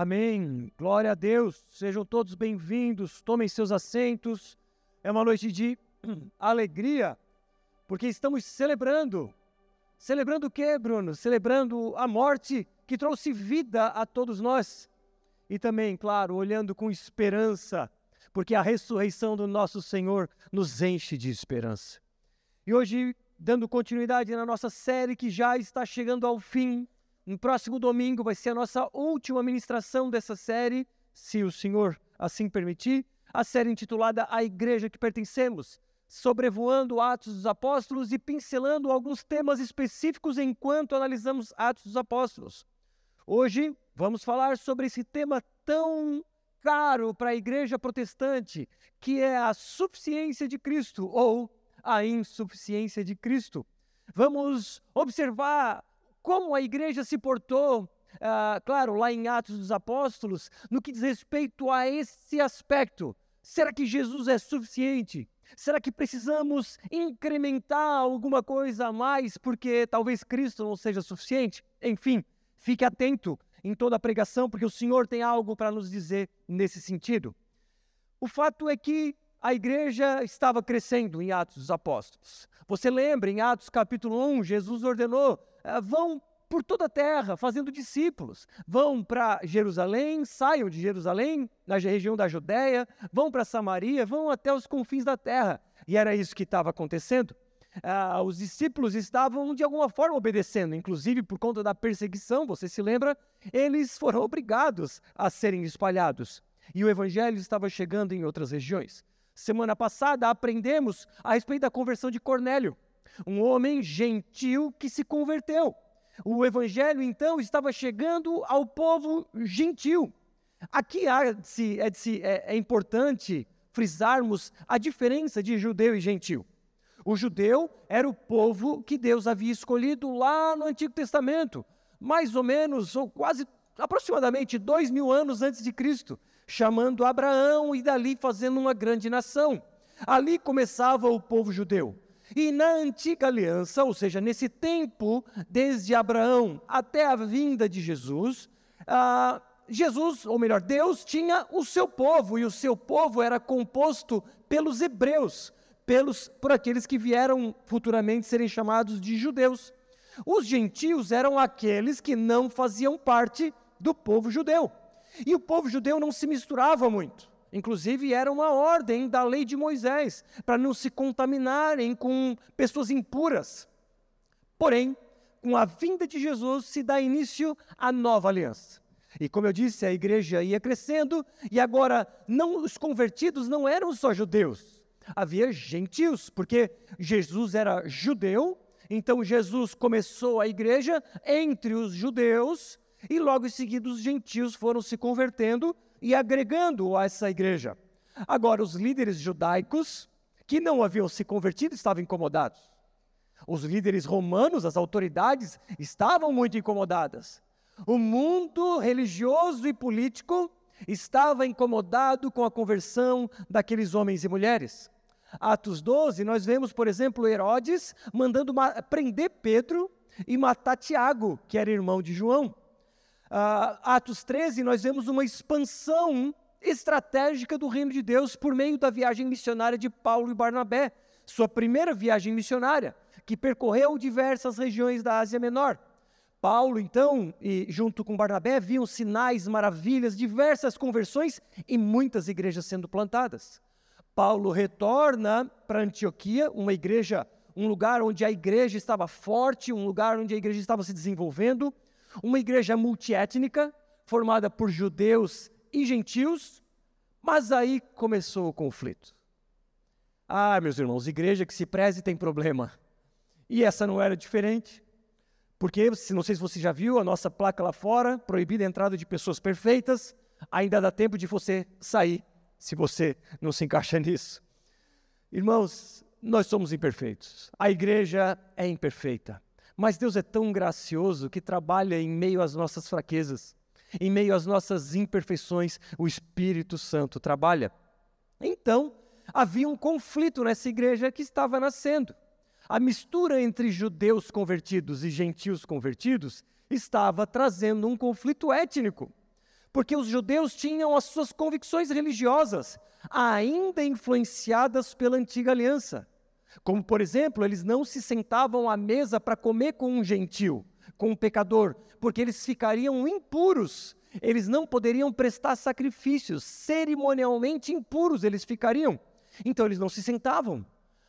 Amém. Glória a Deus. Sejam todos bem-vindos. Tomem seus assentos. É uma noite de alegria, porque estamos celebrando. Celebrando o quê, Bruno? Celebrando a morte que trouxe vida a todos nós. E também, claro, olhando com esperança, porque a ressurreição do nosso Senhor nos enche de esperança. E hoje, dando continuidade na nossa série que já está chegando ao fim, no próximo domingo vai ser a nossa última ministração dessa série, se o Senhor assim permitir, a série intitulada A Igreja que Pertencemos, sobrevoando Atos dos Apóstolos e pincelando alguns temas específicos enquanto analisamos Atos dos Apóstolos. Hoje vamos falar sobre esse tema tão caro para a igreja protestante, que é a suficiência de Cristo ou a insuficiência de Cristo. Vamos observar como a igreja se portou, ah, claro, lá em Atos dos Apóstolos, no que diz respeito a esse aspecto. Será que Jesus é suficiente? Será que precisamos incrementar alguma coisa a mais porque talvez Cristo não seja suficiente? Enfim, fique atento em toda a pregação, porque o Senhor tem algo para nos dizer nesse sentido. O fato é que a igreja estava crescendo em Atos dos Apóstolos. Você lembra, em Atos capítulo 1, Jesus ordenou ah, vão por toda a terra fazendo discípulos. Vão para Jerusalém, saiam de Jerusalém, na região da Judéia, vão para Samaria, vão até os confins da terra. E era isso que estava acontecendo. Ah, os discípulos estavam de alguma forma obedecendo, inclusive por conta da perseguição, você se lembra? Eles foram obrigados a serem espalhados. E o evangelho estava chegando em outras regiões. Semana passada aprendemos a respeito da conversão de Cornélio um homem gentil que se converteu. O evangelho então estava chegando ao povo gentil. Aqui é, é, é importante frisarmos a diferença de judeu e gentil. O judeu era o povo que Deus havia escolhido lá no Antigo Testamento, mais ou menos, ou quase aproximadamente dois mil anos antes de Cristo, chamando Abraão e dali fazendo uma grande nação. Ali começava o povo judeu. E na antiga aliança, ou seja, nesse tempo, desde Abraão até a vinda de Jesus, ah, Jesus, ou melhor, Deus tinha o seu povo, e o seu povo era composto pelos hebreus, pelos, por aqueles que vieram futuramente serem chamados de judeus. Os gentios eram aqueles que não faziam parte do povo judeu. E o povo judeu não se misturava muito. Inclusive, era uma ordem da lei de Moisés, para não se contaminarem com pessoas impuras. Porém, com a vinda de Jesus, se dá início à nova aliança. E como eu disse, a igreja ia crescendo, e agora não, os convertidos não eram só judeus, havia gentios, porque Jesus era judeu, então Jesus começou a igreja entre os judeus, e logo em seguida os gentios foram se convertendo e agregando a essa igreja. Agora, os líderes judaicos, que não haviam se convertido, estavam incomodados. Os líderes romanos, as autoridades, estavam muito incomodadas. O mundo religioso e político estava incomodado com a conversão daqueles homens e mulheres. Atos 12, nós vemos, por exemplo, Herodes mandando prender Pedro e matar Tiago, que era irmão de João uh, Atos 13, nós vemos uma expansão estratégica do reino de Deus por meio da viagem missionária de Paulo e Barnabé, sua primeira viagem missionária, que percorreu diversas regiões da Ásia Menor. Paulo, então, e junto com Barnabé, viam sinais, maravilhas, diversas conversões e muitas igrejas sendo plantadas. Paulo retorna para Antioquia, uma igreja, um lugar onde a igreja estava forte, um lugar onde a igreja estava se desenvolvendo uma igreja multiétnica, formada por judeus e gentios, mas aí começou o conflito. Ah, meus irmãos, igreja que se preze tem problema. E essa não era diferente. Porque, não sei se você já viu, a nossa placa lá fora, proibida a entrada de pessoas perfeitas, ainda dá tempo de você sair, se você não se encaixa nisso. Irmãos, nós somos imperfeitos. A igreja é imperfeita. Mas Deus é tão gracioso que trabalha em meio às nossas fraquezas, em meio às nossas imperfeições, o Espírito Santo trabalha. Então, havia um conflito nessa igreja que estava nascendo. A mistura entre judeus convertidos e gentios convertidos estava trazendo um conflito étnico. porque os judeus tinham as suas convicções religiosas ainda influenciadas pela antiga aliança. Como, por exemplo, eles não se sentavam à mesa para comer com um gentil, com um pecador, porque eles ficariam impuros. Eles não poderiam prestar sacrifícios, cerimonialmente impuros eles ficariam. Então eles não se sentavam.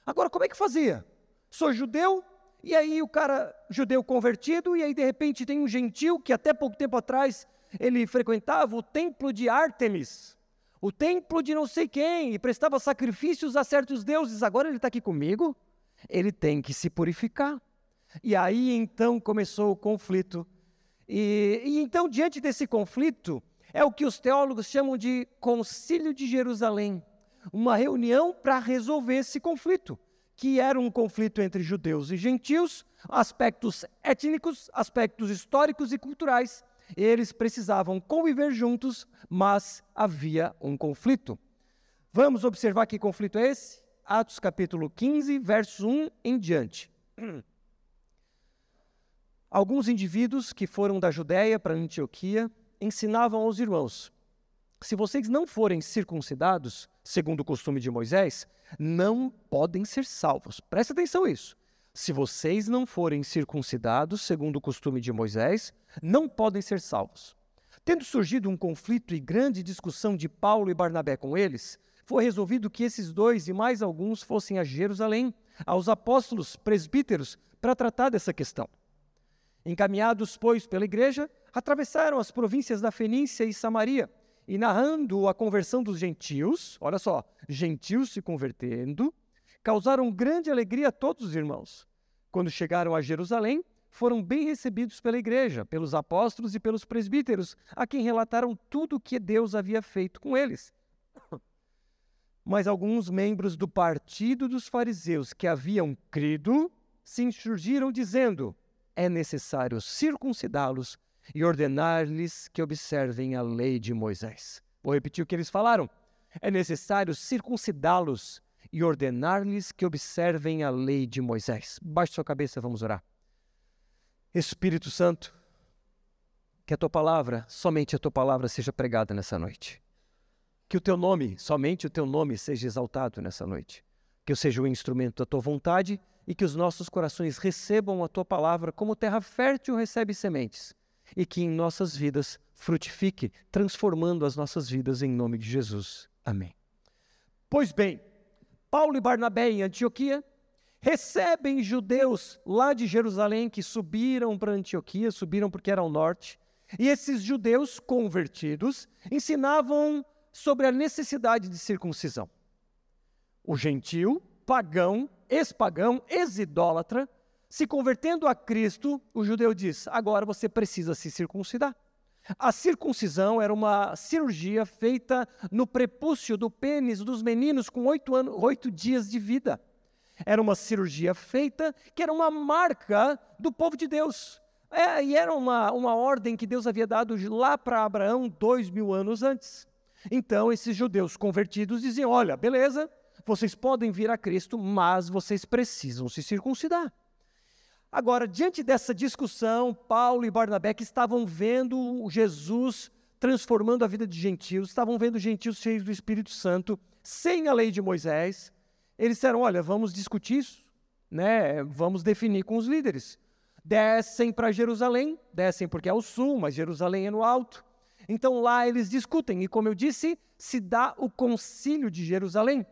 Agora, como é que fazia? Sou judeu, e aí o cara judeu convertido, e aí de repente tem um gentil que até pouco tempo atrás ele frequentava o templo de Ártemis, o templo de não sei quem, e prestava sacrifícios a certos deuses. Agora ele está aqui comigo, ele tem que se purificar. E aí então começou o conflito. E, e então, diante desse conflito, é o que os teólogos chamam de Concílio de Jerusalém uma reunião para resolver esse conflito, que era um conflito entre judeus e gentios, aspectos étnicos, aspectos históricos e culturais. Eles precisavam conviver juntos, mas havia um conflito. Vamos observar que conflito é esse? Atos capítulo 15, verso 1 em diante. Alguns indivíduos que foram da Judéia para Antioquia ensinavam aos irmãos: se vocês não forem circuncidados, segundo o costume de Moisés, não podem ser salvos. Presta atenção nisso. Se vocês não forem circuncidados, segundo o costume de Moisés, não podem ser salvos. Tendo surgido um conflito e grande discussão de Paulo e Barnabé com eles, foi resolvido que esses dois e mais alguns fossem a Jerusalém, aos apóstolos presbíteros, para tratar dessa questão. Encaminhados, pois, pela igreja, atravessaram as províncias da Fenícia e Samaria e narrando a conversão dos gentios, olha só, gentios se convertendo, causaram grande alegria a todos os irmãos. Quando chegaram a Jerusalém, foram bem recebidos pela igreja, pelos apóstolos e pelos presbíteros, a quem relataram tudo o que Deus havia feito com eles. Mas alguns membros do partido dos fariseus que haviam crido se insurgiram, dizendo: é necessário circuncidá-los e ordenar-lhes que observem a lei de Moisés. Vou repetir o que eles falaram. É necessário circuncidá-los e ordenar-lhes que observem a lei de Moisés. Baixe sua cabeça, vamos orar. Espírito Santo, que a tua palavra, somente a tua palavra seja pregada nessa noite. Que o teu nome, somente o teu nome, seja exaltado nessa noite. Que eu seja o instrumento da tua vontade e que os nossos corações recebam a tua palavra como terra fértil recebe sementes e que em nossas vidas frutifique, transformando as nossas vidas em nome de Jesus. Amém. Pois bem, Paulo e Barnabé em Antioquia recebem judeus lá de Jerusalém que subiram para Antioquia, subiram porque era ao norte, e esses judeus convertidos ensinavam sobre a necessidade de circuncisão. O gentil, pagão, ex-pagão, ex-idólatra, se convertendo a Cristo, o judeu diz: agora você precisa se circuncidar. A circuncisão era uma cirurgia feita no prepúcio do pênis dos meninos com oito, anos, oito dias de vida. Era uma cirurgia feita que era uma marca do povo de Deus. É, e era uma, uma ordem que Deus havia dado lá para Abraão dois mil anos antes. Então, esses judeus convertidos diziam: olha, beleza, vocês podem vir a Cristo, mas vocês precisam se circuncidar. Agora, diante dessa discussão, Paulo e Barnabé que estavam vendo Jesus transformando a vida de gentios, estavam vendo gentios cheios do Espírito Santo, sem a lei de Moisés, eles disseram: olha, vamos discutir isso, né? vamos definir com os líderes. Descem para Jerusalém, descem porque é o sul, mas Jerusalém é no alto. Então lá eles discutem, e como eu disse, se dá o concílio de Jerusalém.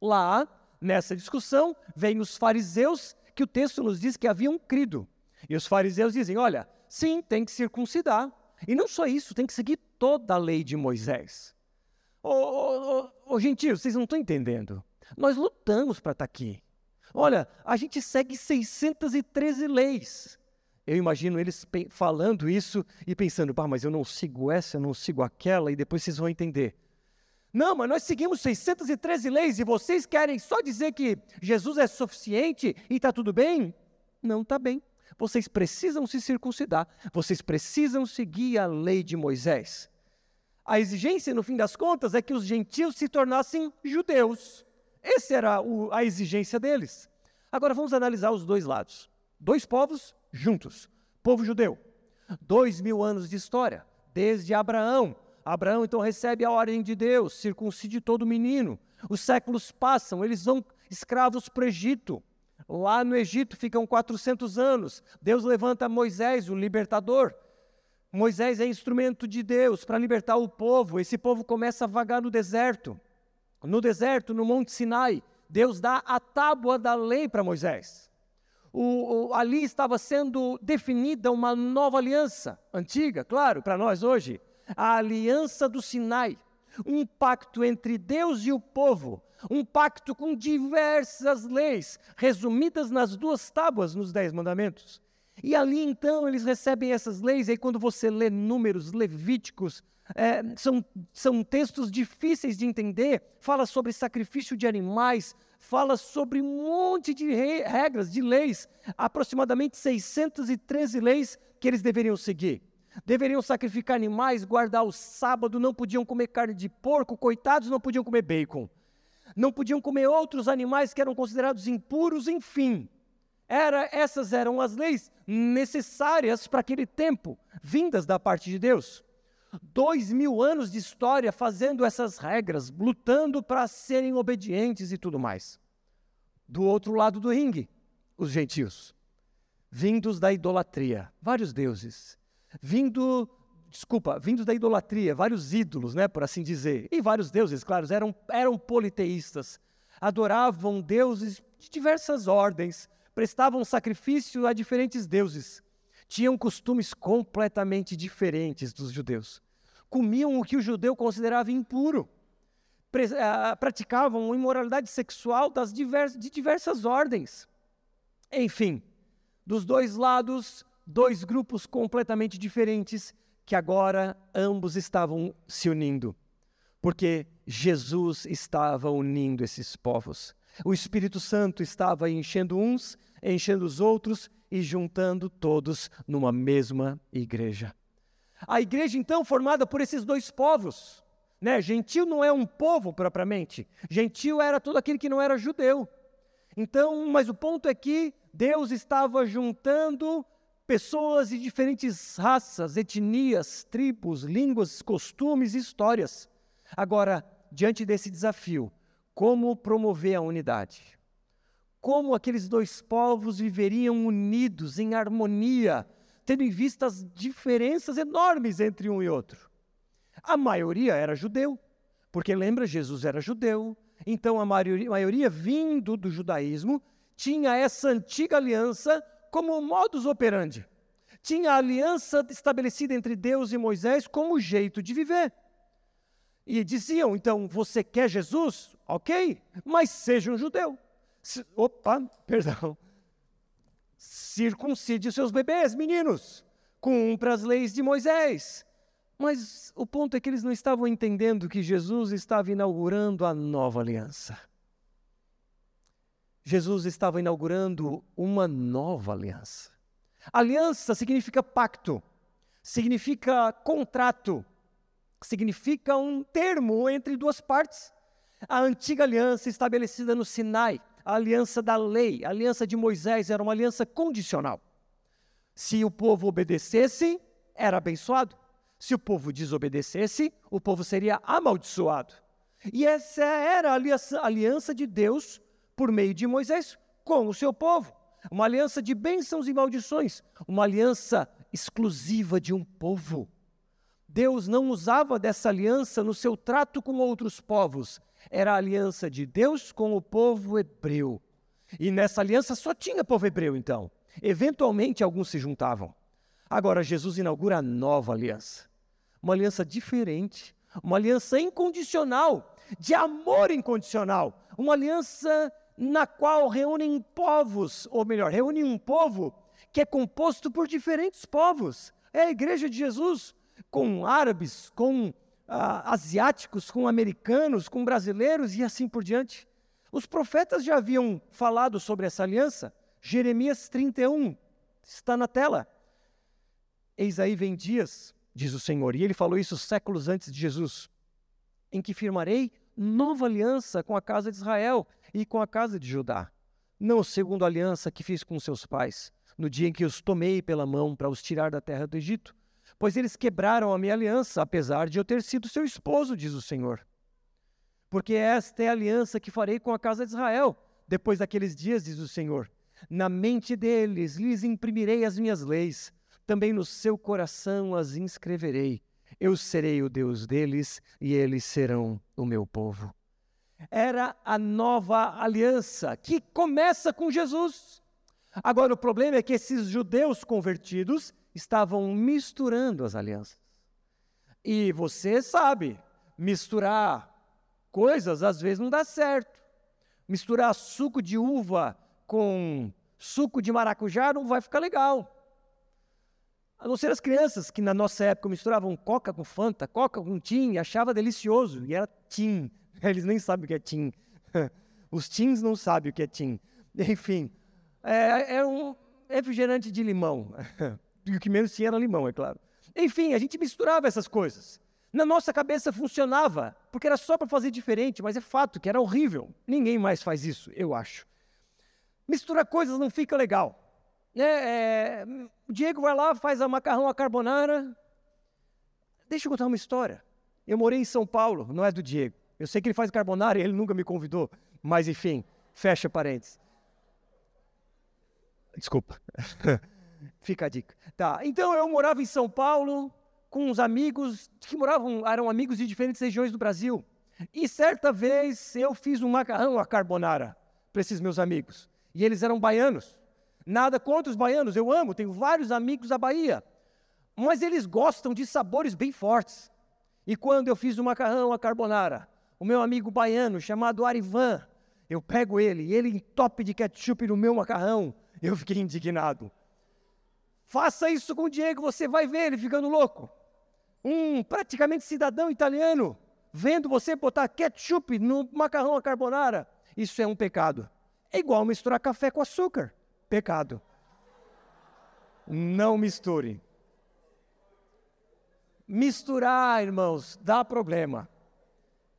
Lá, nessa discussão, vêm os fariseus que o texto nos diz que haviam crido. E os fariseus dizem: olha, sim, tem que circuncidar. E não só isso, tem que seguir toda a lei de Moisés. Ô, ô, ô gentios, vocês não estão entendendo. Nós lutamos para estar tá aqui. Olha, a gente segue 613 leis. Eu imagino eles falando isso e pensando, pá, mas eu não sigo essa, eu não sigo aquela, e depois vocês vão entender. Não, mas nós seguimos 613 leis e vocês querem só dizer que Jesus é suficiente e está tudo bem? Não está bem. Vocês precisam se circuncidar, vocês precisam seguir a lei de Moisés. A exigência, no fim das contas, é que os gentios se tornassem judeus. Essa era a exigência deles. Agora vamos analisar os dois lados. Dois povos juntos. Povo judeu, dois mil anos de história, desde Abraão. Abraão então recebe a ordem de Deus, circuncide todo menino. Os séculos passam, eles vão escravos para o Egito. Lá no Egito ficam 400 anos. Deus levanta Moisés, o libertador. Moisés é instrumento de Deus para libertar o povo. Esse povo começa a vagar no deserto. No deserto, no Monte Sinai, Deus dá a tábua da lei para Moisés. O, o, ali estava sendo definida uma nova aliança, antiga, claro, para nós hoje, a aliança do Sinai, um pacto entre Deus e o povo, um pacto com diversas leis, resumidas nas duas tábuas nos Dez Mandamentos. E ali então eles recebem essas leis, e aí quando você lê números levíticos, é, são, são textos difíceis de entender, fala sobre sacrifício de animais, fala sobre um monte de regras, de leis, aproximadamente 613 leis que eles deveriam seguir. Deveriam sacrificar animais, guardar o sábado, não podiam comer carne de porco, coitados, não podiam comer bacon. Não podiam comer outros animais que eram considerados impuros, enfim. Era, essas eram as leis necessárias para aquele tempo, vindas da parte de Deus. Dois mil anos de história fazendo essas regras, lutando para serem obedientes e tudo mais. Do outro lado do ringue, os gentios, vindos da idolatria, vários deuses, vindo, desculpa, vindos da idolatria, vários ídolos, né, por assim dizer, e vários deuses, claro, eram, eram politeístas, adoravam deuses de diversas ordens, prestavam sacrifício a diferentes deuses, tinham costumes completamente diferentes dos judeus, comiam o que o judeu considerava impuro, ah, praticavam imoralidade sexual das divers, de diversas ordens. Enfim, dos dois lados dois grupos completamente diferentes que agora ambos estavam se unindo, porque Jesus estava unindo esses povos. O Espírito Santo estava enchendo uns, enchendo os outros e juntando todos numa mesma igreja. A igreja, então, formada por esses dois povos. Né? Gentil não é um povo propriamente. Gentil era todo aquele que não era judeu. Então, mas o ponto é que Deus estava juntando pessoas de diferentes raças, etnias, tribos, línguas, costumes e histórias. Agora, diante desse desafio, como promover a unidade? Como aqueles dois povos viveriam unidos, em harmonia, tendo em vista as diferenças enormes entre um e outro? A maioria era judeu, porque lembra, Jesus era judeu, então a maioria, maioria vindo do judaísmo tinha essa antiga aliança como modus operandi. Tinha a aliança estabelecida entre Deus e Moisés como jeito de viver. E diziam, então, você quer Jesus? Ok, mas seja um judeu. Se, opa, perdão. Circuncide os seus bebês, meninos. Cumpra as leis de Moisés. Mas o ponto é que eles não estavam entendendo que Jesus estava inaugurando a nova aliança. Jesus estava inaugurando uma nova aliança. Aliança significa pacto, significa contrato, significa um termo entre duas partes. A antiga aliança estabelecida no Sinai, a aliança da lei, a aliança de Moisés, era uma aliança condicional. Se o povo obedecesse, era abençoado. Se o povo desobedecesse, o povo seria amaldiçoado. E essa era a aliança, de Deus por meio de Moisés com o seu povo. Uma aliança de bênçãos e maldições, uma aliança exclusiva de um povo. Deus não usava dessa aliança no seu trato com outros povos. Era a aliança de Deus com o povo hebreu. E nessa aliança só tinha povo hebreu, então. Eventualmente alguns se juntavam. Agora Jesus inaugura a nova aliança. Uma aliança diferente, uma aliança incondicional, de amor incondicional, uma aliança na qual reúnem povos, ou melhor, reúne um povo que é composto por diferentes povos. É a igreja de Jesus, com árabes, com ah, asiáticos, com americanos, com brasileiros e assim por diante. Os profetas já haviam falado sobre essa aliança. Jeremias 31 está na tela. Eis aí vem dias, diz o Senhor, e ele falou isso séculos antes de Jesus, em que firmarei nova aliança com a casa de Israel e com a casa de Judá, não segundo a aliança que fiz com seus pais, no dia em que os tomei pela mão para os tirar da terra do Egito, pois eles quebraram a minha aliança, apesar de eu ter sido seu esposo, diz o Senhor. Porque esta é a aliança que farei com a casa de Israel, depois daqueles dias, diz o Senhor. Na mente deles lhes imprimirei as minhas leis, também no seu coração as inscreverei. Eu serei o Deus deles e eles serão o meu povo. Era a nova aliança que começa com Jesus. Agora, o problema é que esses judeus convertidos estavam misturando as alianças. E você sabe, misturar coisas às vezes não dá certo. Misturar suco de uva com suco de maracujá não vai ficar legal. A não ser as crianças que na nossa época misturavam coca com fanta, coca com tim, achava delicioso, e era tim. Eles nem sabem o que é tim. Os teens não sabem o que é tim. Enfim, é, é um refrigerante de limão. E o que menos tinha era limão, é claro. Enfim, a gente misturava essas coisas. Na nossa cabeça funcionava, porque era só para fazer diferente, mas é fato que era horrível. Ninguém mais faz isso, eu acho. Misturar coisas não fica legal. É, é, o Diego vai lá, faz a macarrão à carbonara. Deixa eu contar uma história. Eu morei em São Paulo, não é do Diego. Eu sei que ele faz carbonara e ele nunca me convidou, mas enfim, fecha parênteses. Desculpa. Fica a dica. Tá, então eu morava em São Paulo com uns amigos que moravam, eram amigos de diferentes regiões do Brasil. E certa vez eu fiz um macarrão à carbonara para esses meus amigos. E eles eram baianos. Nada contra os baianos, eu amo, tenho vários amigos da Bahia. Mas eles gostam de sabores bem fortes. E quando eu fiz o macarrão à carbonara, o meu amigo baiano chamado Arivan, eu pego ele e ele entope de ketchup no meu macarrão. Eu fiquei indignado. Faça isso com o Diego, você vai ver ele ficando louco. Um praticamente cidadão italiano vendo você botar ketchup no macarrão à carbonara. Isso é um pecado. É igual misturar café com açúcar. Pecado. Não misture. Misturar, irmãos, dá problema.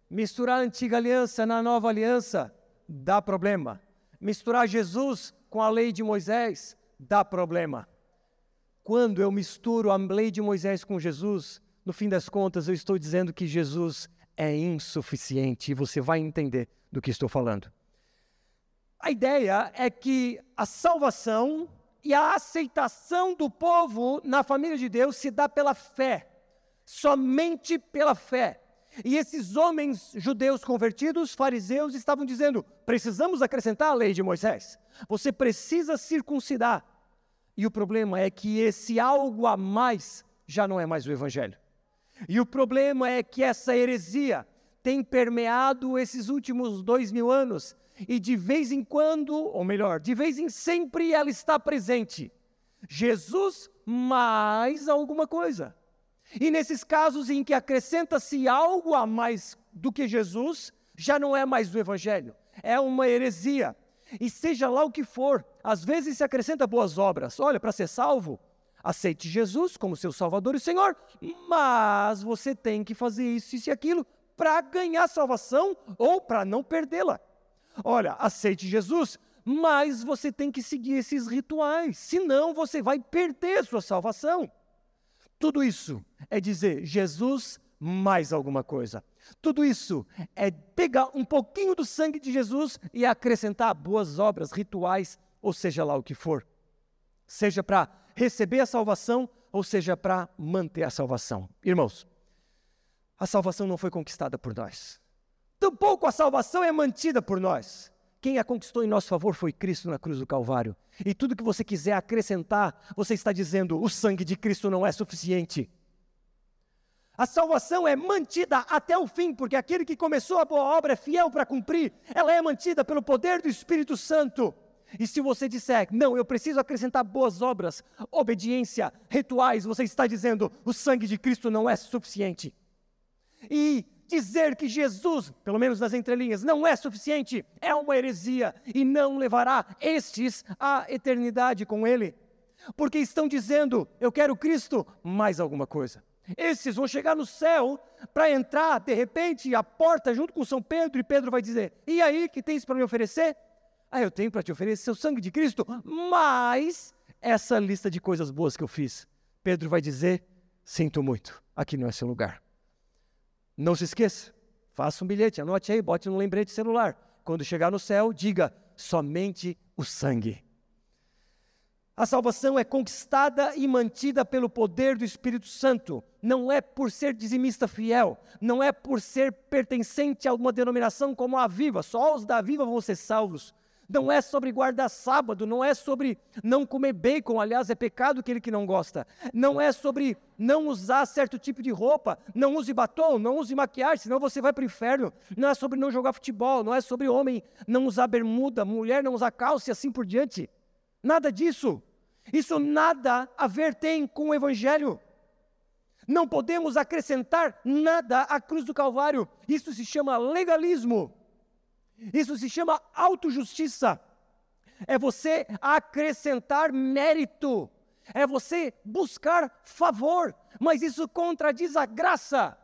Misturar a antiga aliança na nova aliança dá problema. Misturar Jesus com a lei de Moisés dá problema. Quando eu misturo a lei de Moisés com Jesus, no fim das contas eu estou dizendo que Jesus é insuficiente e você vai entender do que estou falando. A ideia é que a salvação e a aceitação do povo na família de Deus se dá pela fé, somente pela fé. E esses homens judeus convertidos, fariseus, estavam dizendo: precisamos acrescentar a lei de Moisés. Você precisa circuncidar. E o problema é que esse algo a mais já não é mais o Evangelho. E o problema é que essa heresia tem permeado esses últimos dois mil anos, e de vez em quando, ou melhor, de vez em sempre ela está presente. Jesus mais alguma coisa. E nesses casos em que acrescenta-se algo a mais do que Jesus, já não é mais o Evangelho, é uma heresia. E seja lá o que for, às vezes se acrescenta boas obras. Olha, para ser salvo, aceite Jesus como seu Salvador e Senhor, mas você tem que fazer isso, isso e aquilo para ganhar salvação ou para não perdê-la. Olha, aceite Jesus, mas você tem que seguir esses rituais, senão você vai perder sua salvação. Tudo isso é dizer Jesus mais alguma coisa. Tudo isso é pegar um pouquinho do sangue de Jesus e acrescentar boas obras, rituais, ou seja lá o que for. Seja para receber a salvação, ou seja para manter a salvação. Irmãos, a salvação não foi conquistada por nós. Tampouco a salvação é mantida por nós. Quem a conquistou em nosso favor foi Cristo na cruz do Calvário. E tudo que você quiser acrescentar, você está dizendo: o sangue de Cristo não é suficiente. A salvação é mantida até o fim, porque aquele que começou a boa obra é fiel para cumprir. Ela é mantida pelo poder do Espírito Santo. E se você disser, não, eu preciso acrescentar boas obras, obediência, rituais, você está dizendo, o sangue de Cristo não é suficiente. E dizer que Jesus, pelo menos nas entrelinhas, não é suficiente, é uma heresia e não levará estes à eternidade com Ele. Porque estão dizendo, eu quero Cristo, mais alguma coisa. Esses vão chegar no céu para entrar, de repente, a porta junto com São Pedro, e Pedro vai dizer: E aí, que tens para me oferecer? Ah, eu tenho para te oferecer o sangue de Cristo, mas essa lista de coisas boas que eu fiz. Pedro vai dizer: sinto muito, aqui não é seu lugar. Não se esqueça, faça um bilhete, anote aí, bote no lembrete celular. Quando chegar no céu, diga somente o sangue. A salvação é conquistada e mantida pelo poder do Espírito Santo. Não é por ser dizimista fiel, não é por ser pertencente a uma denominação como a Viva. Só os da Viva vão ser salvos. Não é sobre guardar sábado, não é sobre não comer bacon, aliás, é pecado aquele que não gosta. Não é sobre não usar certo tipo de roupa, não use batom, não use maquiagem, senão você vai para o inferno. Não é sobre não jogar futebol, não é sobre homem não usar bermuda, mulher não usar calça e assim por diante. Nada disso. Isso nada a ver tem com o Evangelho. Não podemos acrescentar nada à cruz do Calvário. Isso se chama legalismo. Isso se chama autojustiça. É você acrescentar mérito. É você buscar favor. Mas isso contradiz a graça.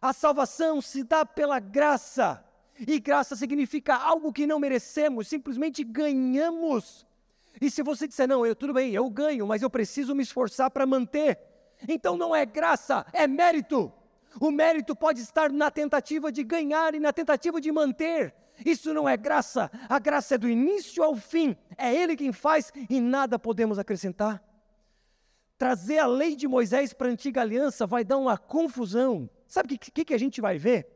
A salvação se dá pela graça. E graça significa algo que não merecemos, simplesmente ganhamos. E se você disser, não, eu tudo bem, eu ganho, mas eu preciso me esforçar para manter, então não é graça, é mérito. O mérito pode estar na tentativa de ganhar e na tentativa de manter. Isso não é graça, a graça é do início ao fim, é Ele quem faz e nada podemos acrescentar. Trazer a lei de Moisés para a antiga aliança vai dar uma confusão. Sabe o que, que, que, a gente vai ver?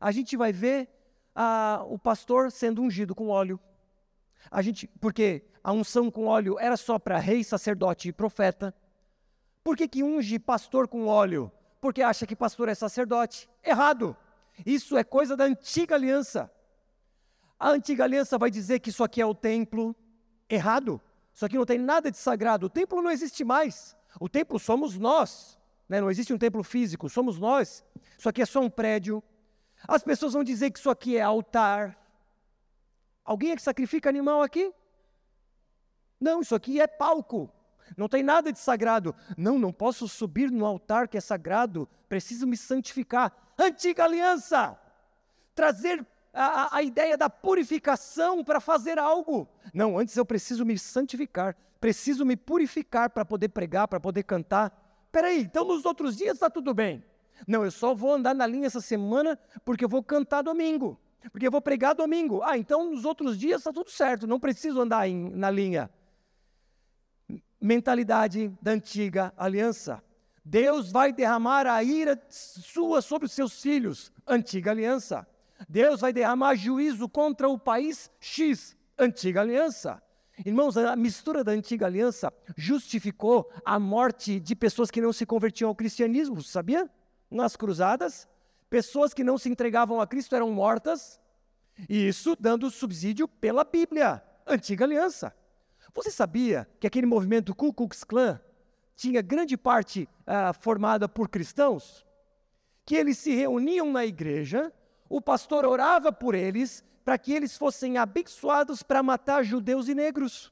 A gente vai ver ah, o pastor sendo ungido com óleo. A gente, porque a unção com óleo era só para rei, sacerdote e profeta. Por que, que unge pastor com óleo? Porque acha que pastor é sacerdote. Errado. Isso é coisa da antiga aliança. A antiga aliança vai dizer que isso aqui é o templo. Errado. Isso aqui não tem nada de sagrado. O templo não existe mais. O templo somos nós. Né? Não existe um templo físico, somos nós. Isso aqui é só um prédio. As pessoas vão dizer que isso aqui é altar. Alguém é que sacrifica animal aqui? Não, isso aqui é palco. Não tem nada de sagrado. Não, não posso subir no altar que é sagrado. Preciso me santificar. Antiga aliança. Trazer a, a ideia da purificação para fazer algo. Não, antes eu preciso me santificar. Preciso me purificar para poder pregar, para poder cantar. Peraí, então nos outros dias está tudo bem. Não, eu só vou andar na linha essa semana porque eu vou cantar domingo. Porque eu vou pregar domingo. Ah, então nos outros dias está tudo certo, não preciso andar em, na linha. Mentalidade da antiga aliança. Deus vai derramar a ira sua sobre os seus filhos. Antiga aliança. Deus vai derramar juízo contra o país X. Antiga aliança. Irmãos, a mistura da antiga aliança justificou a morte de pessoas que não se convertiam ao cristianismo, sabia? Nas cruzadas, pessoas que não se entregavam a Cristo eram mortas, e isso dando subsídio pela Bíblia, antiga aliança. Você sabia que aquele movimento Ku Klux Klan tinha grande parte ah, formada por cristãos? Que eles se reuniam na igreja, o pastor orava por eles para que eles fossem abençoados para matar judeus e negros.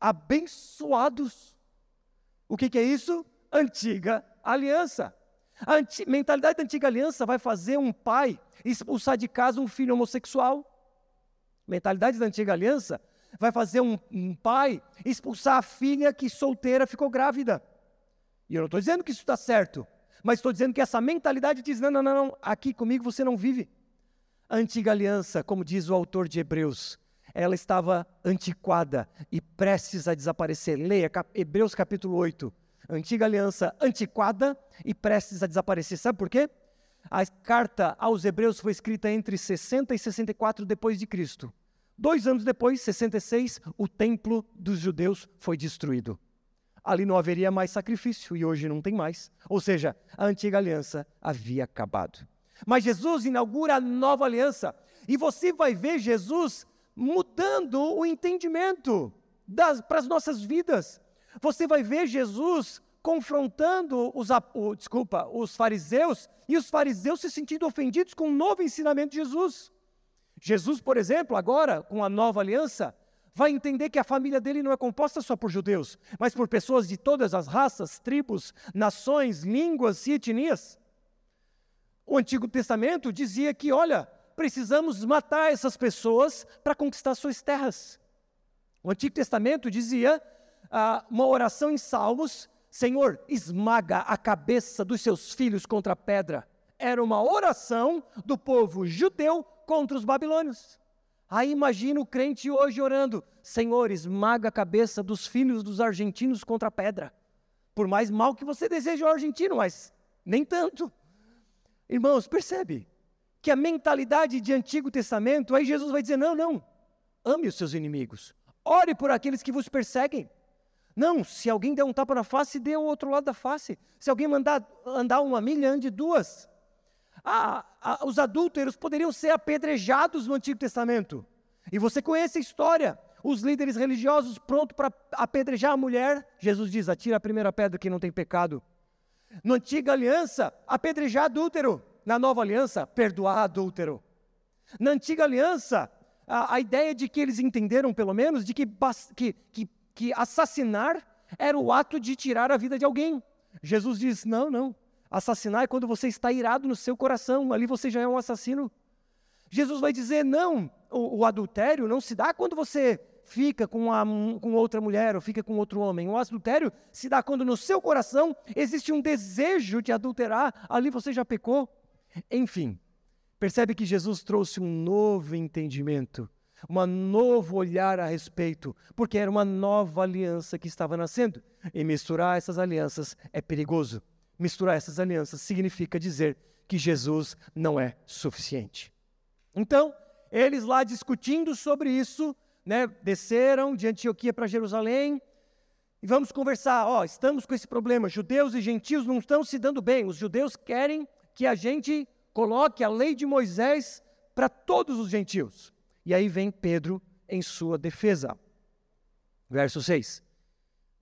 Abençoados. O que, que é isso? Antiga aliança. A mentalidade da antiga aliança vai fazer um pai expulsar de casa um filho homossexual. Mentalidade da antiga aliança vai fazer um, um pai expulsar a filha que solteira ficou grávida. E eu não estou dizendo que isso está certo, mas estou dizendo que essa mentalidade diz: não, não, não, não, aqui comigo você não vive. A antiga aliança, como diz o autor de Hebreus, ela estava antiquada e prestes a desaparecer. Leia Hebreus capítulo 8 antiga aliança antiquada e prestes a desaparecer. Sabe por quê? A carta aos Hebreus foi escrita entre 60 e 64 depois de Cristo. Dois anos depois, 66, o templo dos judeus foi destruído. Ali não haveria mais sacrifício e hoje não tem mais. Ou seja, a antiga aliança havia acabado. Mas Jesus inaugura a nova aliança e você vai ver Jesus mudando o entendimento para as nossas vidas. Você vai ver Jesus confrontando os, o, desculpa, os fariseus e os fariseus se sentindo ofendidos com o novo ensinamento de Jesus. Jesus, por exemplo, agora com a nova aliança, vai entender que a família dele não é composta só por judeus, mas por pessoas de todas as raças, tribos, nações, línguas e etnias. O Antigo Testamento dizia que, olha, precisamos matar essas pessoas para conquistar suas terras. O Antigo Testamento dizia ah, uma oração em Salmos: Senhor, esmaga a cabeça dos seus filhos contra a pedra. Era uma oração do povo judeu contra os babilônios. Aí imagina o crente hoje orando: Senhor, esmaga a cabeça dos filhos dos argentinos contra a pedra. Por mais mal que você deseje ao argentino, mas nem tanto. Irmãos, percebe que a mentalidade de Antigo Testamento, aí Jesus vai dizer: não, não, ame os seus inimigos, ore por aqueles que vos perseguem. Não, se alguém der um tapa na face, dê o outro lado da face. Se alguém mandar andar uma milha, ande duas. Ah, ah, os adúlteros poderiam ser apedrejados no Antigo Testamento. E você conhece a história. Os líderes religiosos prontos para apedrejar a mulher. Jesus diz: atira a primeira pedra que não tem pecado. Na antiga aliança, apedrejar adúltero. Na nova aliança, perdoar adúltero. Na antiga aliança, a, a ideia de que eles entenderam, pelo menos, de que, que, que, que assassinar era o ato de tirar a vida de alguém. Jesus diz: não, não. Assassinar é quando você está irado no seu coração, ali você já é um assassino. Jesus vai dizer: não, o, o adultério não se dá quando você fica com, uma, com outra mulher ou fica com outro homem. O adultério se dá quando no seu coração existe um desejo de adulterar, ali você já pecou. Enfim, percebe que Jesus trouxe um novo entendimento, um novo olhar a respeito, porque era uma nova aliança que estava nascendo. E misturar essas alianças é perigoso. Misturar essas alianças significa dizer que Jesus não é suficiente. Então, eles lá discutindo sobre isso, né, desceram de Antioquia para Jerusalém e vamos conversar. Ó, estamos com esse problema. Judeus e gentios não estão se dando bem. Os judeus querem que a gente coloque a lei de Moisés para todos os gentios. E aí vem Pedro em sua defesa. Verso 6.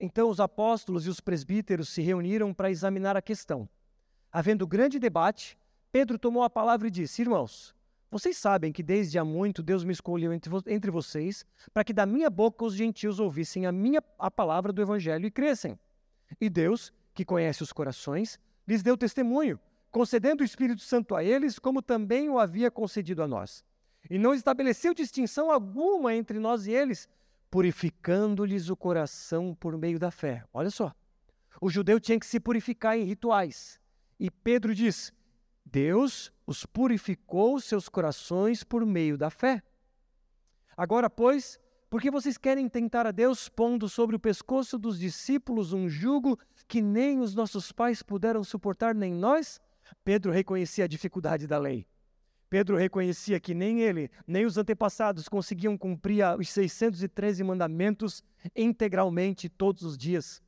Então os apóstolos e os presbíteros se reuniram para examinar a questão. Havendo grande debate, Pedro tomou a palavra e disse: Irmãos, vocês sabem que desde há muito Deus me escolheu entre, vo entre vocês para que da minha boca os gentios ouvissem a minha a palavra do evangelho e crescem. E Deus, que conhece os corações, lhes deu testemunho, concedendo o Espírito Santo a eles, como também o havia concedido a nós. E não estabeleceu distinção alguma entre nós e eles, purificando-lhes o coração por meio da fé. Olha só. O judeu tinha que se purificar em rituais. E Pedro diz: Deus os purificou seus corações por meio da fé. Agora, pois, porque vocês querem tentar a Deus pondo sobre o pescoço dos discípulos um jugo que nem os nossos pais puderam suportar, nem nós? Pedro reconhecia a dificuldade da lei. Pedro reconhecia que nem ele, nem os antepassados conseguiam cumprir os 613 mandamentos integralmente todos os dias.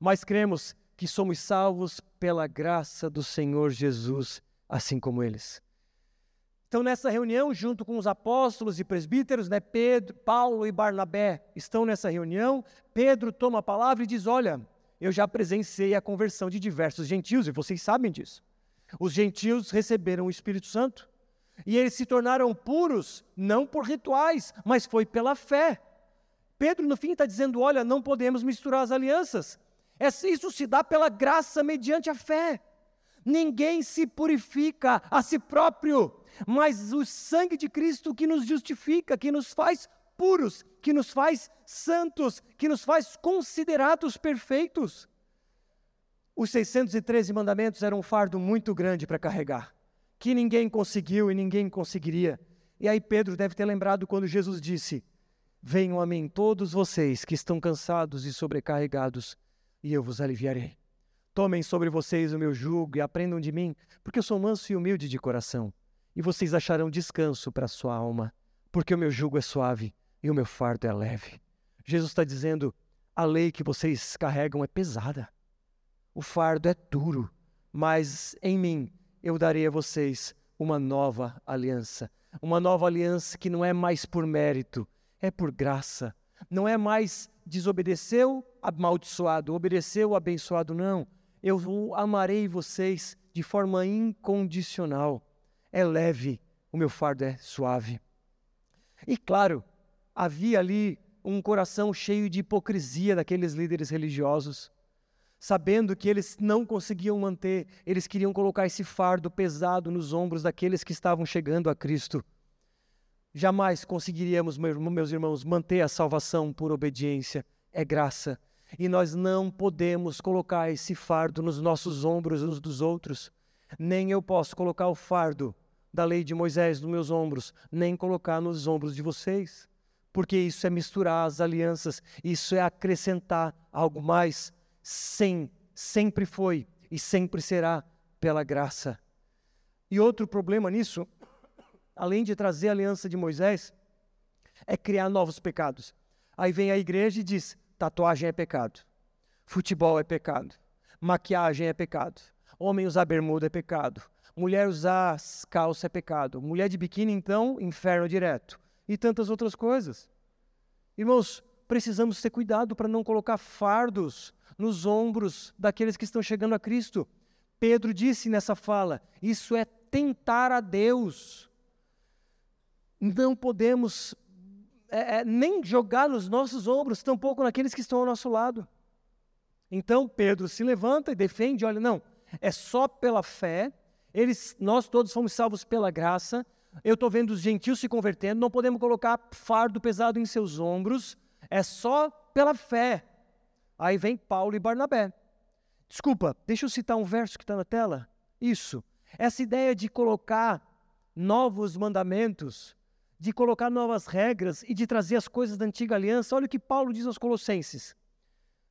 Mas cremos que somos salvos pela graça do Senhor Jesus, assim como eles. Então, nessa reunião, junto com os apóstolos e presbíteros, né, Pedro, Paulo e Barnabé estão nessa reunião. Pedro toma a palavra e diz: Olha, eu já presenciei a conversão de diversos gentios, e vocês sabem disso. Os gentios receberam o Espírito Santo. E eles se tornaram puros, não por rituais, mas foi pela fé. Pedro, no fim, está dizendo: olha, não podemos misturar as alianças. Isso se dá pela graça mediante a fé. Ninguém se purifica a si próprio, mas o sangue de Cristo que nos justifica, que nos faz puros, que nos faz santos, que nos faz considerados perfeitos. Os 613 mandamentos eram um fardo muito grande para carregar, que ninguém conseguiu e ninguém conseguiria. E aí Pedro deve ter lembrado quando Jesus disse: Venham a mim todos vocês que estão cansados e sobrecarregados, e eu vos aliviarei. Tomem sobre vocês o meu jugo e aprendam de mim, porque eu sou manso e humilde de coração, e vocês acharão descanso para a sua alma, porque o meu jugo é suave e o meu fardo é leve. Jesus está dizendo: a lei que vocês carregam é pesada, o fardo é duro, mas em mim eu darei a vocês uma nova aliança. Uma nova aliança que não é mais por mérito, é por graça. Não é mais desobedeceu, amaldiçoado, obedeceu, abençoado, não. Eu amarei vocês de forma incondicional. É leve, o meu fardo é suave. E claro, havia ali um coração cheio de hipocrisia daqueles líderes religiosos, sabendo que eles não conseguiam manter, eles queriam colocar esse fardo pesado nos ombros daqueles que estavam chegando a Cristo. Jamais conseguiríamos, meus irmãos, manter a salvação por obediência, é graça. E nós não podemos colocar esse fardo nos nossos ombros uns dos outros. Nem eu posso colocar o fardo da lei de Moisés nos meus ombros, nem colocar nos ombros de vocês. Porque isso é misturar as alianças, isso é acrescentar algo mais. Sem, sempre foi e sempre será pela graça. E outro problema nisso, além de trazer a aliança de Moisés, é criar novos pecados. Aí vem a igreja e diz: tatuagem é pecado, futebol é pecado, maquiagem é pecado, homem usar bermuda é pecado, mulher usar calça é pecado, mulher de biquíni, então, inferno direto, e tantas outras coisas. Irmãos, precisamos ter cuidado para não colocar fardos nos ombros daqueles que estão chegando a Cristo. Pedro disse nessa fala: isso é tentar a Deus. Não podemos é, é, nem jogar nos nossos ombros, tampouco naqueles que estão ao nosso lado. Então Pedro se levanta e defende: olha, não, é só pela fé, eles, nós todos fomos salvos pela graça. Eu estou vendo os gentios se convertendo, não podemos colocar fardo pesado em seus ombros, é só pela fé. Aí vem Paulo e Barnabé. Desculpa, deixa eu citar um verso que está na tela. Isso. Essa ideia de colocar novos mandamentos, de colocar novas regras e de trazer as coisas da antiga aliança. Olha o que Paulo diz aos Colossenses: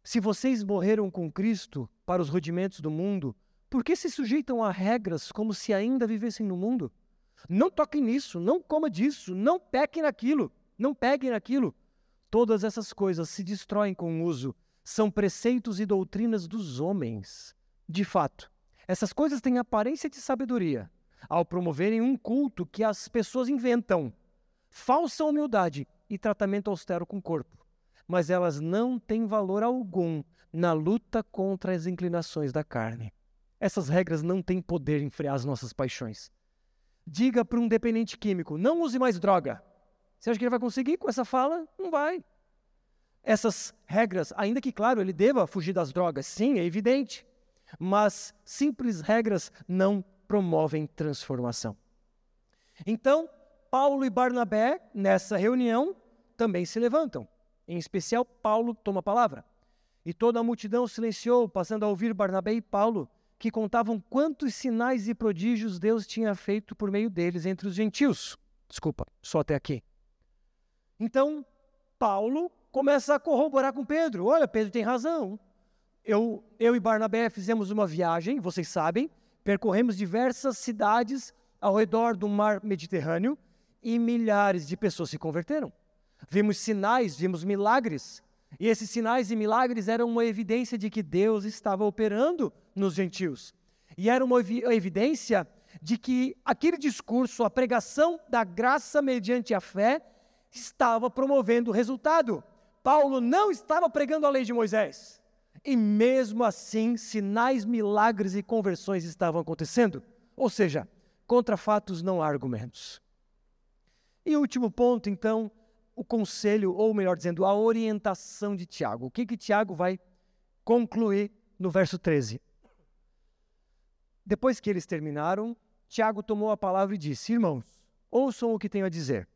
Se vocês morreram com Cristo para os rudimentos do mundo, por que se sujeitam a regras como se ainda vivessem no mundo? Não toquem nisso, não coma disso, não pequem naquilo, não peguem naquilo. Todas essas coisas se destroem com o uso são preceitos e doutrinas dos homens. De fato, essas coisas têm aparência de sabedoria ao promoverem um culto que as pessoas inventam, falsa humildade e tratamento austero com o corpo. Mas elas não têm valor algum na luta contra as inclinações da carne. Essas regras não têm poder em frear as nossas paixões. Diga para um dependente químico: não use mais droga. Você acha que ele vai conseguir com essa fala? Não vai essas regras, ainda que, claro, ele deva fugir das drogas, sim, é evidente, mas simples regras não promovem transformação. Então, Paulo e Barnabé, nessa reunião, também se levantam. Em especial, Paulo toma a palavra. E toda a multidão silenciou, passando a ouvir Barnabé e Paulo, que contavam quantos sinais e prodígios Deus tinha feito por meio deles entre os gentios. Desculpa, só até aqui. Então, Paulo começa a corroborar com Pedro. Olha, Pedro tem razão. Eu, eu e Barnabé fizemos uma viagem, vocês sabem, percorremos diversas cidades ao redor do mar Mediterrâneo e milhares de pessoas se converteram. Vimos sinais, vimos milagres. E esses sinais e milagres eram uma evidência de que Deus estava operando nos gentios. E era uma evidência de que aquele discurso, a pregação da graça mediante a fé, estava promovendo resultado. Paulo não estava pregando a lei de Moisés. E mesmo assim, sinais, milagres e conversões estavam acontecendo. Ou seja, contra fatos não há argumentos. E último ponto, então, o conselho, ou melhor dizendo, a orientação de Tiago. O que, que Tiago vai concluir no verso 13? Depois que eles terminaram, Tiago tomou a palavra e disse: Irmãos, ouçam o que tenho a dizer.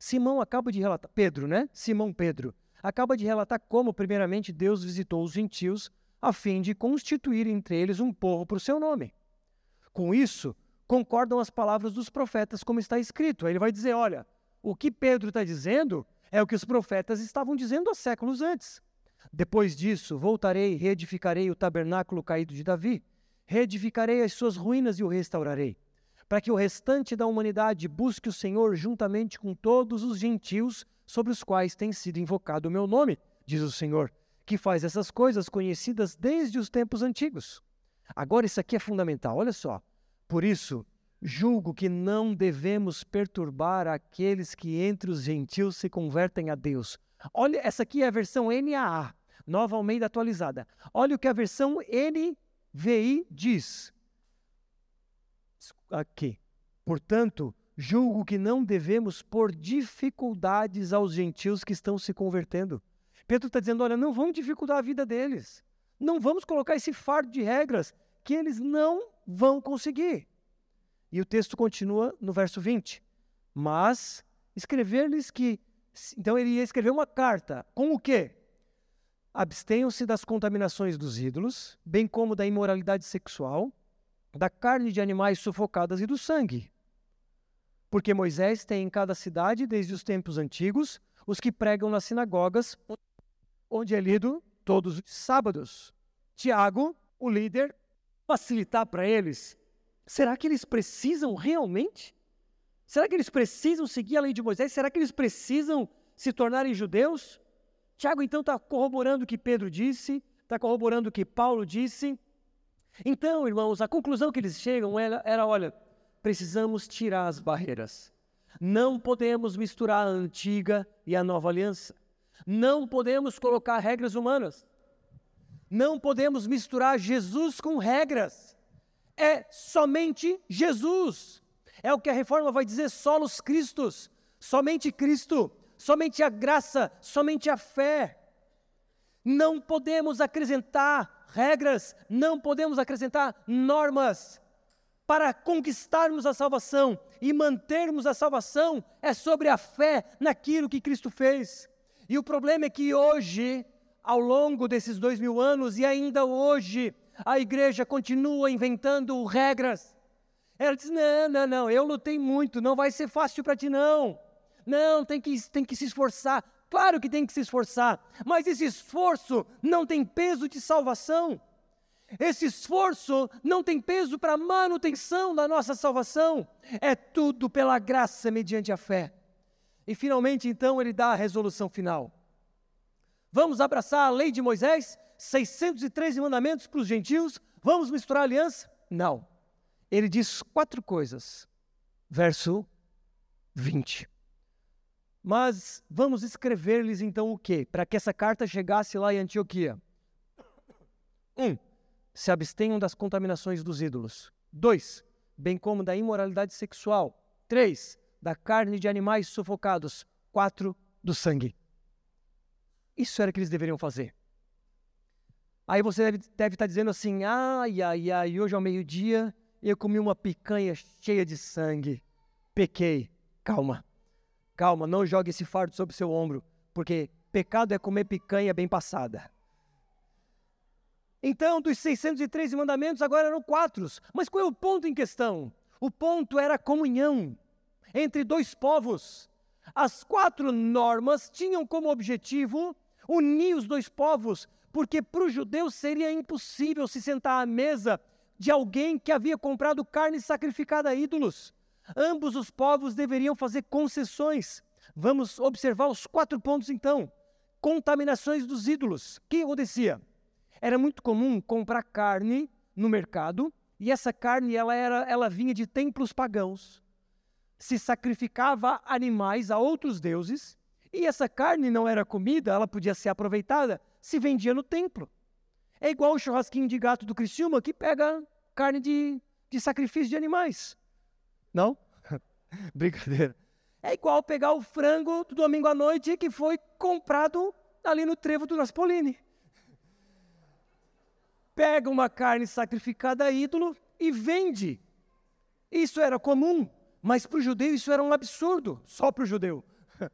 Simão acaba de relatar, Pedro, né? Simão Pedro, acaba de relatar como, primeiramente, Deus visitou os gentios a fim de constituir entre eles um povo para o seu nome. Com isso, concordam as palavras dos profetas, como está escrito. Aí ele vai dizer: olha, o que Pedro está dizendo é o que os profetas estavam dizendo há séculos antes. Depois disso, voltarei e reedificarei o tabernáculo caído de Davi, reedificarei as suas ruínas e o restaurarei para que o restante da humanidade busque o Senhor juntamente com todos os gentios sobre os quais tem sido invocado o meu nome, diz o Senhor, que faz essas coisas conhecidas desde os tempos antigos. Agora, isso aqui é fundamental, olha só. Por isso, julgo que não devemos perturbar aqueles que entre os gentios se convertem a Deus. Olha, essa aqui é a versão NAA, Nova Almeida atualizada. Olha o que a versão NVI diz aqui. Portanto, julgo que não devemos pôr dificuldades aos gentios que estão se convertendo. Pedro está dizendo: olha, não vamos dificultar a vida deles. Não vamos colocar esse fardo de regras que eles não vão conseguir. E o texto continua no verso 20. Mas escrever-lhes que. Então ele ia escrever uma carta. Com o quê? abstenham-se das contaminações dos ídolos, bem como da imoralidade sexual, da carne de animais sufocadas e do sangue. Porque Moisés tem em cada cidade, desde os tempos antigos, os que pregam nas sinagogas, onde é lido todos os sábados. Tiago, o líder, facilitar para eles. Será que eles precisam realmente? Será que eles precisam seguir a lei de Moisés? Será que eles precisam se tornarem judeus? Tiago então está corroborando o que Pedro disse, está corroborando o que Paulo disse. Então, irmãos, a conclusão que eles chegam era, era: olha, precisamos tirar as barreiras. Não podemos misturar a antiga e a nova aliança. Não podemos colocar regras humanas. Não podemos misturar Jesus com regras. É somente Jesus. É o que a reforma vai dizer: solos Cristos. Somente Cristo. Somente a graça. Somente a fé. Não podemos acrescentar regras. Não podemos acrescentar normas para conquistarmos a salvação e mantermos a salvação é sobre a fé naquilo que Cristo fez. E o problema é que hoje, ao longo desses dois mil anos e ainda hoje, a igreja continua inventando regras. Ela diz: não, não, não, eu lutei muito, não vai ser fácil para ti, não. Não, tem que, tem que se esforçar. Claro que tem que se esforçar, mas esse esforço não tem peso de salvação. Esse esforço não tem peso para a manutenção da nossa salvação, é tudo pela graça mediante a fé. E finalmente, então, ele dá a resolução final. Vamos abraçar a lei de Moisés, 613 mandamentos para os gentios, vamos misturar aliança? Não. Ele diz quatro coisas. Verso 20. Mas vamos escrever-lhes então o quê? Para que essa carta chegasse lá em Antioquia. Um, se abstenham das contaminações dos ídolos. 2. Bem como da imoralidade sexual. 3. Da carne de animais sufocados. 4. Do sangue. Isso era o que eles deveriam fazer. Aí você deve, deve estar dizendo assim: ai, ai, ai, hoje ao meio-dia eu comi uma picanha cheia de sangue. Pequei. Calma. Calma, não jogue esse fardo sobre seu ombro, porque pecado é comer picanha bem passada. Então, dos 613 mandamentos, agora eram quatro. Mas qual é o ponto em questão? O ponto era a comunhão entre dois povos. As quatro normas tinham como objetivo unir os dois povos, porque para os judeus seria impossível se sentar à mesa de alguém que havia comprado carne sacrificada a ídolos. Ambos os povos deveriam fazer concessões. Vamos observar os quatro pontos então. Contaminações dos ídolos. O que acontecia? Era muito comum comprar carne no mercado e essa carne ela era, ela vinha de templos pagãos. Se sacrificava animais a outros deuses e essa carne não era comida, ela podia ser aproveitada, se vendia no templo. É igual o churrasquinho de gato do Criciúma que pega carne de, de sacrifício de animais. Não? Brincadeira. É igual pegar o frango do domingo à noite que foi comprado ali no trevo do Naspolini pega uma carne sacrificada a ídolo e vende. Isso era comum, mas para o judeu isso era um absurdo, só para o judeu.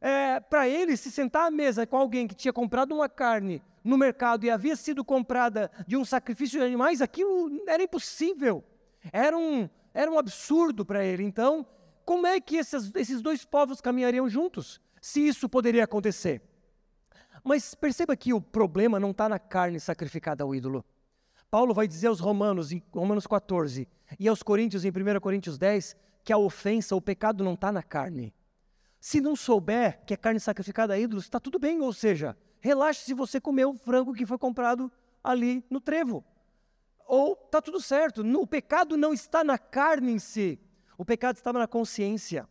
É, para ele, se sentar à mesa com alguém que tinha comprado uma carne no mercado e havia sido comprada de um sacrifício de animais, aquilo era impossível. Era um, era um absurdo para ele. Então, como é que esses, esses dois povos caminhariam juntos? Se isso poderia acontecer? Mas perceba que o problema não está na carne sacrificada ao ídolo. Paulo vai dizer aos Romanos, em Romanos 14, e aos Coríntios, em 1 Coríntios 10, que a ofensa, o pecado não está na carne. Se não souber que é carne sacrificada a ídolos, está tudo bem, ou seja, relaxe se você comeu o frango que foi comprado ali no trevo. Ou está tudo certo, o pecado não está na carne em si, o pecado estava na consciência.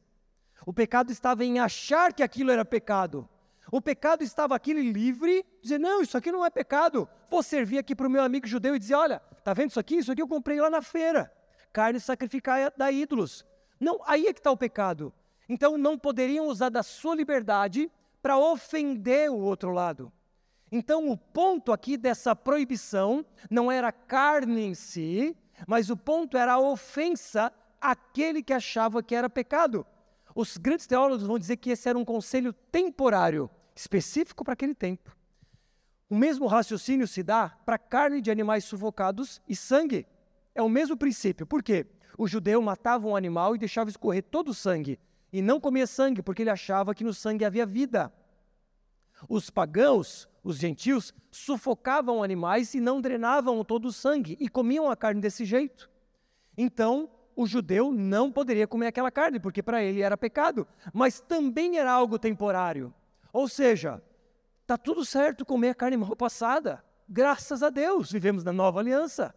O pecado estava em achar que aquilo era pecado. O pecado estava aqui livre, dizer, não, isso aqui não é pecado. Vou servir aqui para o meu amigo judeu e dizer, olha, tá vendo isso aqui? Isso aqui eu comprei lá na feira. Carne sacrificada a ídolos. Não, aí é que está o pecado. Então não poderiam usar da sua liberdade para ofender o outro lado. Então o ponto aqui dessa proibição não era a carne em si, mas o ponto era a ofensa àquele que achava que era pecado. Os grandes teólogos vão dizer que esse era um conselho temporário específico para aquele tempo. O mesmo raciocínio se dá para carne de animais sufocados e sangue. É o mesmo princípio. Por quê? O judeu matava um animal e deixava escorrer todo o sangue, e não comia sangue, porque ele achava que no sangue havia vida. Os pagãos, os gentios, sufocavam animais e não drenavam todo o sangue, e comiam a carne desse jeito. Então, o judeu não poderia comer aquela carne, porque para ele era pecado, mas também era algo temporário. Ou seja, está tudo certo comer a carne mal passada, graças a Deus, vivemos na nova aliança.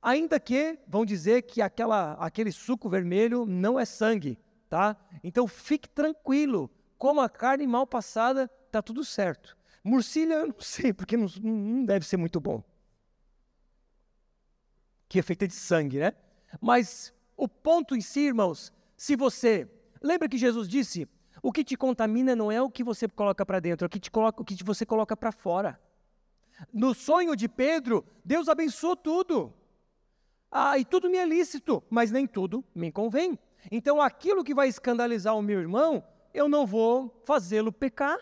Ainda que vão dizer que aquela, aquele suco vermelho não é sangue, tá? Então fique tranquilo, coma a carne mal passada, está tudo certo. Murcilha eu não sei, porque não, não deve ser muito bom. Que é feita de sangue, né? Mas o ponto em si, irmãos, se você. Lembra que Jesus disse: o que te contamina não é o que você coloca para dentro, é o que, te coloca, o que você coloca para fora. No sonho de Pedro, Deus abençoou tudo. Ah, e tudo me é lícito, mas nem tudo me convém. Então, aquilo que vai escandalizar o meu irmão, eu não vou fazê-lo pecar.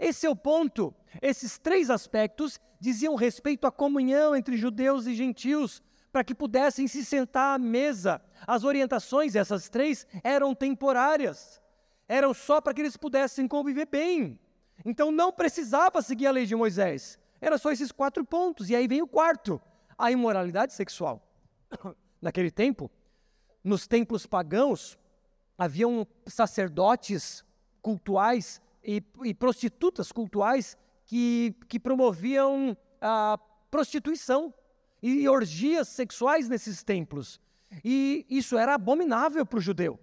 Esse é o ponto. Esses três aspectos diziam respeito à comunhão entre judeus e gentios, para que pudessem se sentar à mesa. As orientações, essas três, eram temporárias, eram só para que eles pudessem conviver bem. Então não precisava seguir a lei de Moisés, era só esses quatro pontos. E aí vem o quarto: a imoralidade sexual. Naquele tempo, nos templos pagãos, haviam sacerdotes cultuais e, e prostitutas cultuais que, que promoviam a prostituição e orgias sexuais nesses templos. E isso era abominável para o judeu.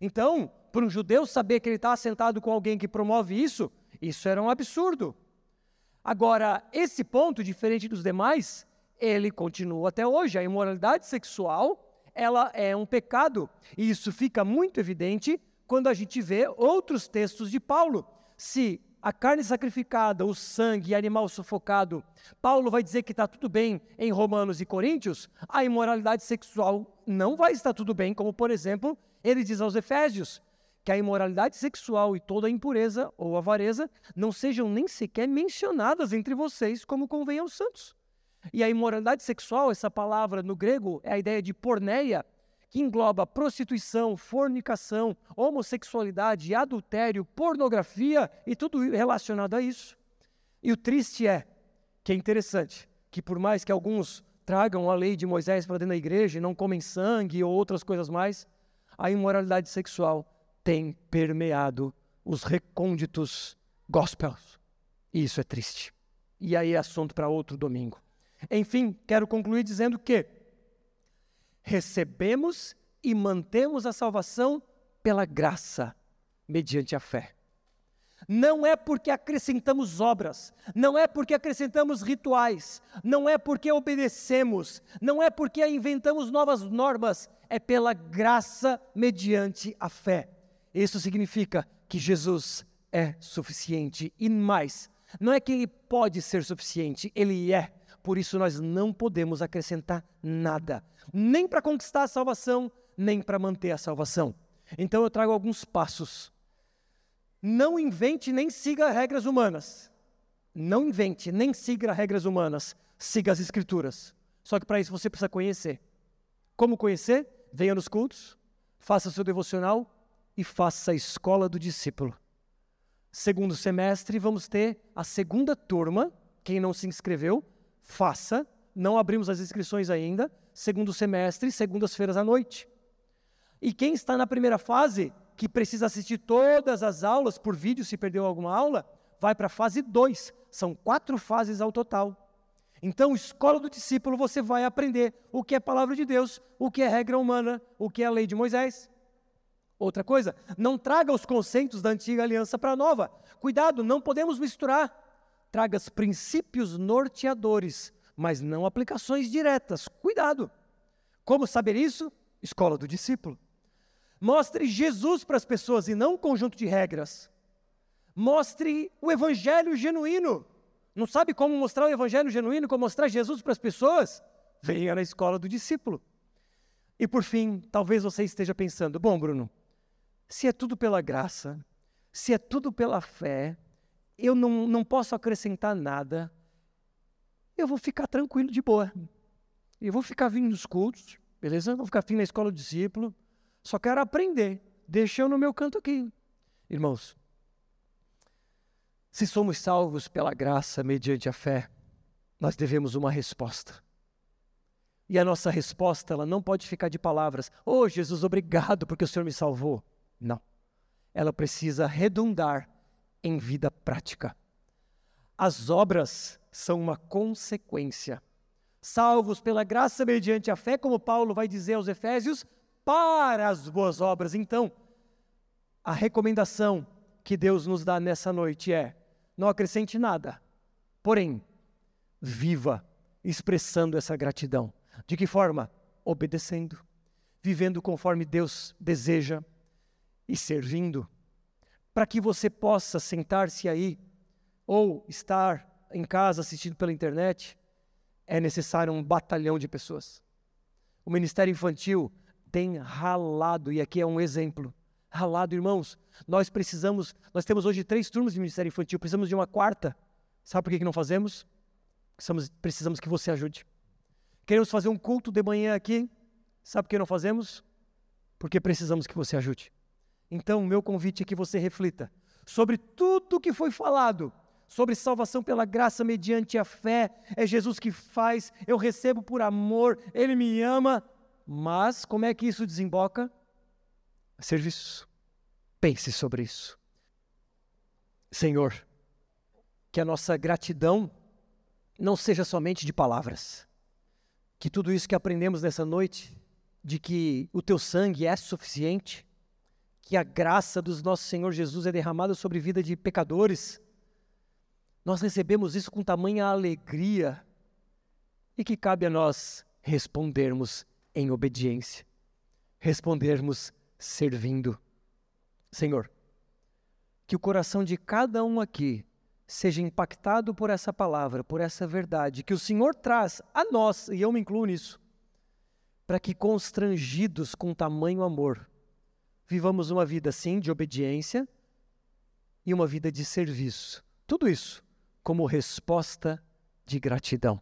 Então, para um judeu saber que ele está sentado com alguém que promove isso, isso era um absurdo. Agora, esse ponto, diferente dos demais, ele continua até hoje. A imoralidade sexual, ela é um pecado. E isso fica muito evidente quando a gente vê outros textos de Paulo. Se a carne sacrificada, o sangue e animal sufocado, Paulo vai dizer que está tudo bem em Romanos e Coríntios, a imoralidade sexual não vai estar tudo bem, como por exemplo, ele diz aos Efésios, que a imoralidade sexual e toda impureza ou avareza não sejam nem sequer mencionadas entre vocês como convém aos santos. E a imoralidade sexual, essa palavra no grego é a ideia de porneia, que engloba prostituição, fornicação, homossexualidade, adultério, pornografia e tudo relacionado a isso. E o triste é, que é interessante, que por mais que alguns tragam a lei de Moisés para dentro da igreja e não comem sangue ou outras coisas mais, a imoralidade sexual tem permeado os recônditos gospels. E isso é triste. E aí é assunto para outro domingo. Enfim, quero concluir dizendo que recebemos e mantemos a salvação pela graça, mediante a fé. Não é porque acrescentamos obras, não é porque acrescentamos rituais, não é porque obedecemos, não é porque inventamos novas normas, é pela graça mediante a fé. Isso significa que Jesus é suficiente e mais, não é que ele pode ser suficiente, ele é. Por isso nós não podemos acrescentar nada, nem para conquistar a salvação, nem para manter a salvação. Então eu trago alguns passos. Não invente nem siga regras humanas. Não invente nem siga regras humanas. Siga as escrituras. Só que para isso você precisa conhecer. Como conhecer? Venha nos cultos, faça seu devocional e faça a escola do discípulo. Segundo semestre, vamos ter a segunda turma. Quem não se inscreveu, faça. Não abrimos as inscrições ainda. Segundo semestre, segundas-feiras à noite. E quem está na primeira fase, que precisa assistir todas as aulas por vídeo, se perdeu alguma aula, vai para a fase 2. São quatro fases ao total. Então, escola do discípulo, você vai aprender o que é palavra de Deus, o que é regra humana, o que é a lei de Moisés. Outra coisa, não traga os conceitos da antiga aliança para a nova. Cuidado, não podemos misturar tragas princípios norteadores, mas não aplicações diretas. Cuidado! Como saber isso? Escola do discípulo. Mostre Jesus para as pessoas e não um conjunto de regras. Mostre o evangelho genuíno. Não sabe como mostrar o evangelho genuíno, como mostrar Jesus para as pessoas? Venha na escola do discípulo. E por fim, talvez você esteja pensando: bom, Bruno, se é tudo pela graça, se é tudo pela fé, eu não, não posso acrescentar nada, eu vou ficar tranquilo de boa. Eu vou ficar vindo nos cultos, beleza? Vou ficar vindo na escola do discípulo. Só quero aprender. Deixa eu no meu canto aqui. Irmãos, se somos salvos pela graça mediante a fé, nós devemos uma resposta. E a nossa resposta, ela não pode ficar de palavras. Oh, Jesus, obrigado porque o Senhor me salvou. Não. Ela precisa redundar em vida prática. As obras são uma consequência. Salvos pela graça mediante a fé, como Paulo vai dizer aos Efésios, para as boas obras. Então, a recomendação que Deus nos dá nessa noite é: não acrescente nada, porém, viva expressando essa gratidão. De que forma? Obedecendo, vivendo conforme Deus deseja e servindo, para que você possa sentar-se aí ou estar em casa assistindo pela internet, é necessário um batalhão de pessoas. O ministério infantil tem ralado, e aqui é um exemplo. Ralado, irmãos, nós precisamos, nós temos hoje três turmas de ministério infantil, precisamos de uma quarta. Sabe por que, não fazemos? Precisamos, precisamos que você ajude. Queremos fazer um culto de manhã aqui. Sabe por que não fazemos? Porque precisamos que você ajude. Então, o meu convite é que você reflita sobre tudo que foi falado, sobre salvação pela graça mediante a fé. É Jesus que faz, eu recebo por amor, Ele me ama. Mas como é que isso desemboca? Serviço. Pense sobre isso. Senhor, que a nossa gratidão não seja somente de palavras. Que tudo isso que aprendemos nessa noite, de que o teu sangue é suficiente, que a graça do nosso Senhor Jesus é derramada sobre a vida de pecadores, nós recebemos isso com tamanha alegria e que cabe a nós respondermos em obediência, respondermos servindo. Senhor, que o coração de cada um aqui seja impactado por essa palavra, por essa verdade que o Senhor traz a nós, e eu me incluo nisso, para que constrangidos com tamanho amor, vivamos uma vida sim de obediência e uma vida de serviço. Tudo isso como resposta de gratidão.